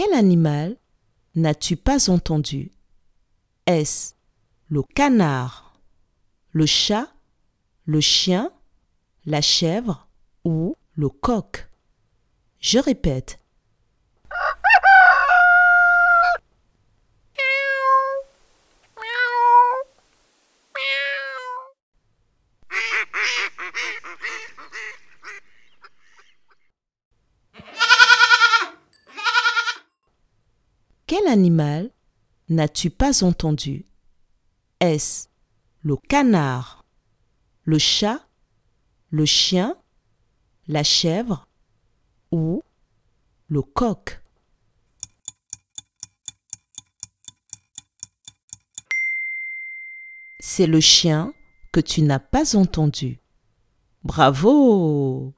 Quel animal n'as-tu pas entendu? Est-ce le canard, le chat, le chien, la chèvre ou le coq? Je répète. Quel animal n'as-tu pas entendu? Est-ce le canard, le chat, le chien, la chèvre ou le coq? C'est le chien que tu n'as pas entendu. Bravo